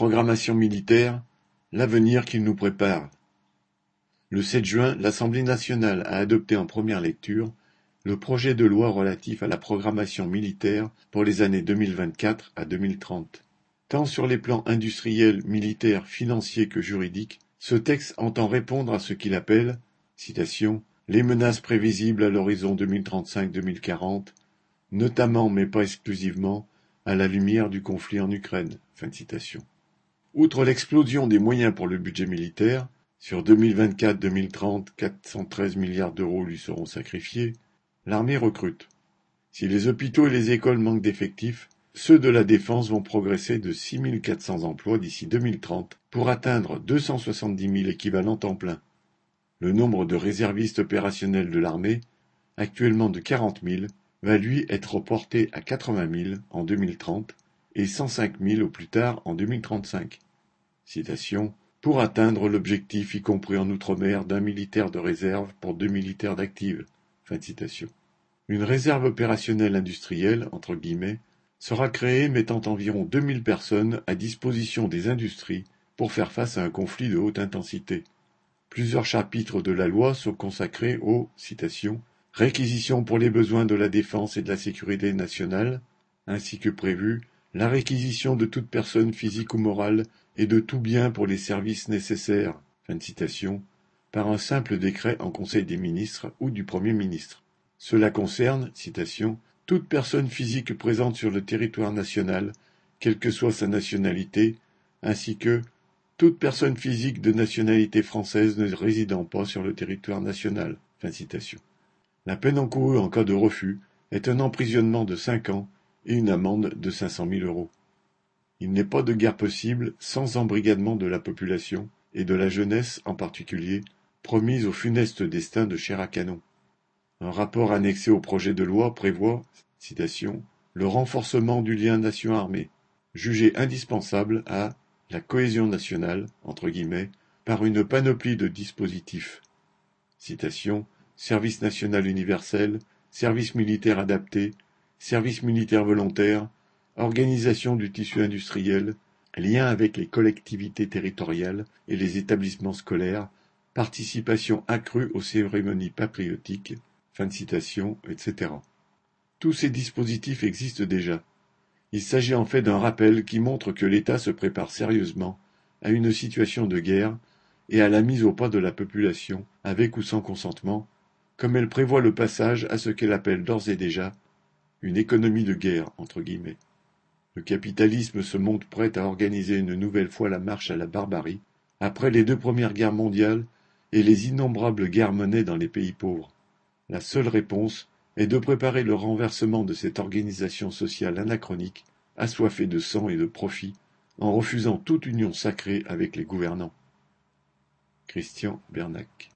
Programmation militaire, l'avenir qu'il nous prépare. Le 7 juin, l'Assemblée nationale a adopté en première lecture le projet de loi relatif à la programmation militaire pour les années 2024 à 2030. Tant sur les plans industriels, militaires, financiers que juridiques, ce texte entend répondre à ce qu'il appelle, citation, les menaces prévisibles à l'horizon 2035-2040, notamment mais pas exclusivement à la lumière du conflit en Ukraine. Outre l'explosion des moyens pour le budget militaire, sur 2024-2030, 413 milliards d'euros lui seront sacrifiés, l'armée recrute. Si les hôpitaux et les écoles manquent d'effectifs, ceux de la défense vont progresser de 6 400 emplois d'ici 2030 pour atteindre 270 000 équivalents temps plein. Le nombre de réservistes opérationnels de l'armée, actuellement de 40 000, va lui être porté à 80 000 en 2030 et 105 000 au plus tard en 2035. Citation pour atteindre l'objectif, y compris en outre-mer, d'un militaire de réserve pour deux militaires d'active. Une réserve opérationnelle industrielle, sera créée mettant environ 2000 personnes à disposition des industries pour faire face à un conflit de haute intensité. Plusieurs chapitres de la loi sont consacrés aux citations, réquisitions pour les besoins de la défense et de la sécurité nationale, ainsi que prévu la réquisition de toute personne physique ou morale et de tout bien pour les services nécessaires par un simple décret en Conseil des ministres ou du Premier ministre. Cela concerne, toute personne physique présente sur le territoire national, quelle que soit sa nationalité, ainsi que toute personne physique de nationalité française ne résidant pas sur le territoire national. La peine encourue en cas de refus est un emprisonnement de cinq ans et une amende de cinq cent mille euros. Il n'est pas de guerre possible sans embrigadement de la population, et de la jeunesse en particulier, promise au funeste destin de chair à canon. Un rapport annexé au projet de loi prévoit, citation, le renforcement du lien nation-armée, jugé indispensable à la cohésion nationale, entre guillemets, par une panoplie de dispositifs. Citation, service national universel, service militaire adapté, service militaire volontaire, organisation du tissu industriel, lien avec les collectivités territoriales et les établissements scolaires, participation accrue aux cérémonies patriotiques, fin de citation, etc. Tous ces dispositifs existent déjà. Il s'agit en fait d'un rappel qui montre que l'État se prépare sérieusement à une situation de guerre et à la mise au pas de la population, avec ou sans consentement, comme elle prévoit le passage à ce qu'elle appelle d'ores et déjà une économie de guerre, entre guillemets. Le capitalisme se montre prêt à organiser une nouvelle fois la marche à la barbarie, après les deux premières guerres mondiales et les innombrables guerres menées dans les pays pauvres. La seule réponse est de préparer le renversement de cette organisation sociale anachronique, assoiffée de sang et de profit, en refusant toute union sacrée avec les gouvernants. Christian Bernac